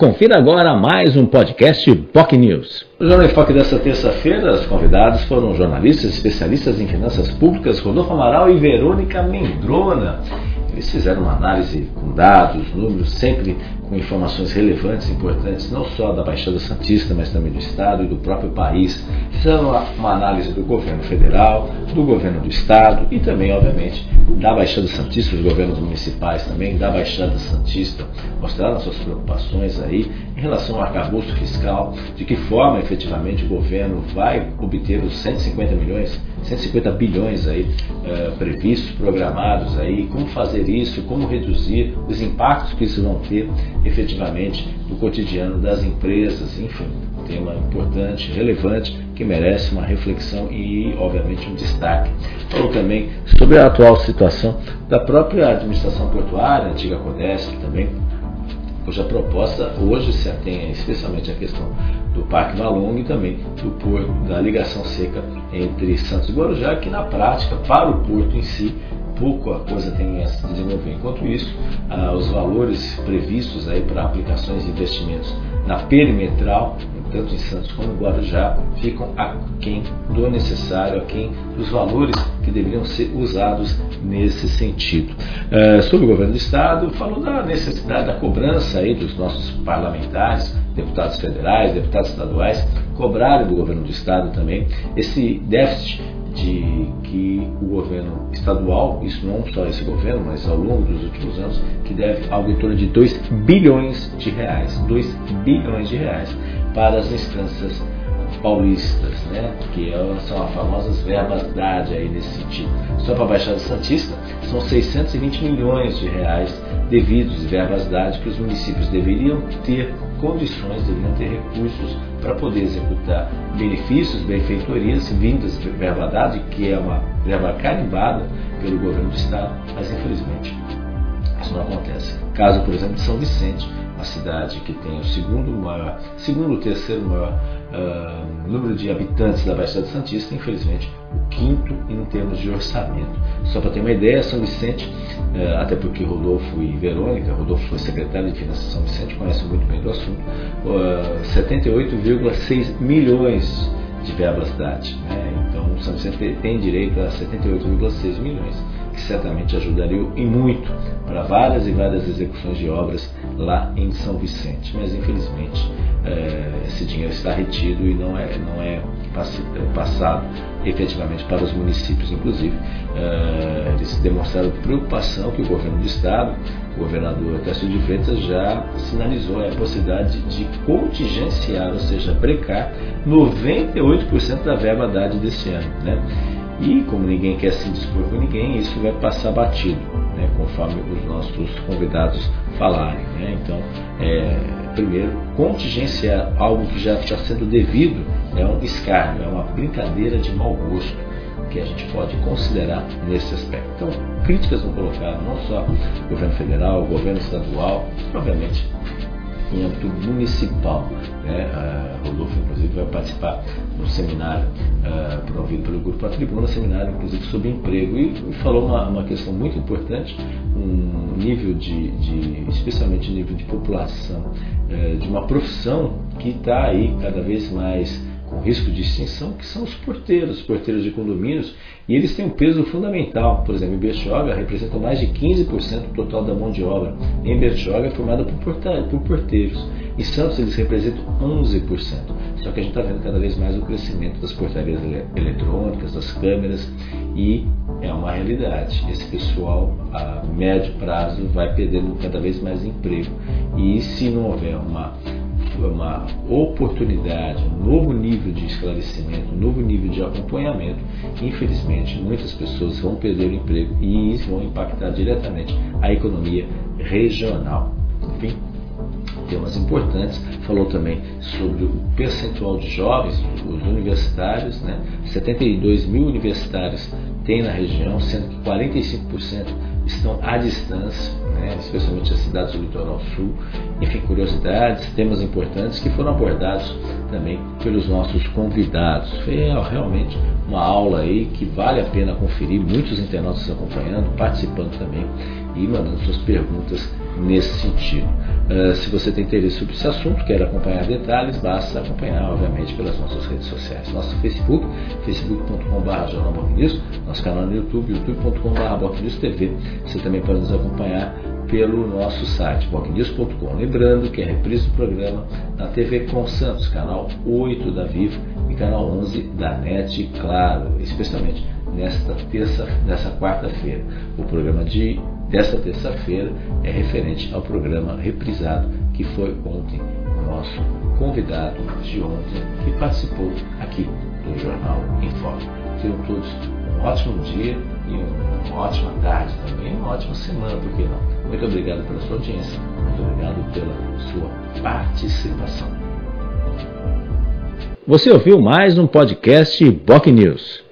Confira agora mais um podcast POC News. No Jornal em Foque desta terça-feira, os convidados foram jornalistas especialistas em finanças públicas Rodolfo Amaral e Verônica Mendrona. Eles fizeram uma análise com dados, números, sempre com informações relevantes, importantes, não só da Baixada Santista, mas também do Estado e do próprio país. Fizeram uma análise do governo federal, do governo do Estado e também, obviamente, da Baixada Santista, dos governos municipais também, da Baixada Santista. Mostraram suas preocupações aí em relação ao arcabouço fiscal, de que forma efetivamente o governo vai obter os 150 milhões, 150 bilhões aí uh, previstos, programados aí, como fazer isso, como reduzir os impactos que isso vão ter efetivamente no cotidiano das empresas, enfim, um tema importante, relevante, que merece uma reflexão e, obviamente, um destaque. Falou também sobre a atual situação da própria administração portuária, antiga Codesp também, cuja proposta hoje se atém especialmente à questão do Parque Malong e também do porto, da ligação seca entre Santos e Guarujá, que na prática, para o porto em si, pouco a coisa tem a se desenvolver. Enquanto isso, ah, os valores previstos aí para aplicações e investimentos na perimetral, tanto em Santos como em Guarujá, ficam aquém do necessário, aquém dos valores que deveriam ser usados nesse sentido. Uh, sobre o governo do Estado, falou da necessidade da cobrança aí dos nossos parlamentares, deputados federais, deputados estaduais, cobrarem do governo do Estado também esse déficit de que o governo estadual, isso não só esse governo, mas ao longo dos últimos anos, que deve algo em torno de 2 bilhões de reais, 2 bilhões de reais para as instâncias paulistas, né? que é, são as famosas verbas DAD aí nesse sentido. Só para a Baixada Santista são 620 milhões de reais devidos verbas DAD que os municípios deveriam ter condições, deveriam ter recursos para poder executar benefícios, benfeitorias vindas de verba DAD, que é uma verba carimbada pelo governo do Estado, mas infelizmente isso não acontece. Caso, por exemplo, de São Vicente, uma cidade que tem o segundo maior, segundo ou terceiro maior uh, número de habitantes da Baixada Santista, infelizmente quinto em termos de orçamento. Só para ter uma ideia, São Vicente, uh, até porque Rodolfo e Verônica, Rodolfo foi secretário de Finanças de São Vicente, conhece muito bem do assunto, uh, 78,6 milhões de verbas DAT. Né? Então, São Vicente tem direito a 78,6 milhões que certamente ajudaria e muito para várias e várias execuções de obras lá em São Vicente. Mas infelizmente é, esse dinheiro está retido e não é, não é, é passado efetivamente para os municípios. Inclusive, é, eles demonstraram preocupação que o governo do estado, o governador Cássio de Freitas, já sinalizou a possibilidade de contingenciar, ou seja, brecar 98% da verba dada desse ano. Né? E como ninguém quer se dispor com ninguém, isso vai passar batido, né, conforme os nossos convidados falarem. Né? Então, é, primeiro, contingenciar algo que já está sendo devido é um escárnio, é uma brincadeira de mau gosto que a gente pode considerar nesse aspecto. Então, críticas vão colocar não só o governo federal, o governo estadual, obviamente em âmbito municipal. Né? A Rodolfo, inclusive, vai participar um seminário uh, promovido pelo Grupo A Tribuna, seminário, inclusive, sobre emprego. E, e falou uma, uma, questão muito importante, um nível de, de especialmente nível de população, uh, de uma profissão que está aí cada vez mais com risco de extinção, que são os porteiros, porteiros de condomínios, e eles têm um peso fundamental. Por exemplo, em Bertioga representam mais de 15% do total da mão de obra. Em Bertioga é formada por, por porteiros. Em Santos eles representam 11%. Só que a gente está vendo cada vez mais o crescimento das portarias eletrônicas, das câmeras, e é uma realidade. Esse pessoal, a médio prazo, vai perdendo cada vez mais emprego. E se não houver uma uma oportunidade, um novo nível de esclarecimento, um novo nível de acompanhamento, infelizmente muitas pessoas vão perder o emprego e isso vão impactar diretamente a economia regional. Enfim, temas importantes. Falou também sobre o percentual de jovens, os universitários, né? 72 mil universitários tem na região, sendo que 45% estão à distância, né, especialmente as cidades do litoral sul. Enfim, curiosidades, temas importantes que foram abordados também pelos nossos convidados. Foi realmente uma aula aí que vale a pena conferir, muitos internautas acompanhando, participando também e mandando suas perguntas nesse sentido. Uh, se você tem interesse sobre esse assunto, quer acompanhar detalhes, basta acompanhar, obviamente, pelas nossas redes sociais. Nosso Facebook, facebook.com.br nosso canal no YouTube, youtube.com.br TV. Você também pode nos acompanhar pelo nosso site, bocnews.com. Lembrando que a reprise do programa na TV Com Santos, canal 8 da Vivo e canal 11 da NET, claro, especialmente nesta terça, nessa quarta-feira. O programa de desta terça-feira é referente ao programa reprisado que foi ontem nosso convidado de ontem que participou aqui do Jornal Foco. Tenham todos um ótimo dia e uma ótima tarde também, uma ótima semana, por que não? Muito obrigado pela sua audiência, muito obrigado pela sua participação. Você ouviu mais um podcast Boc News.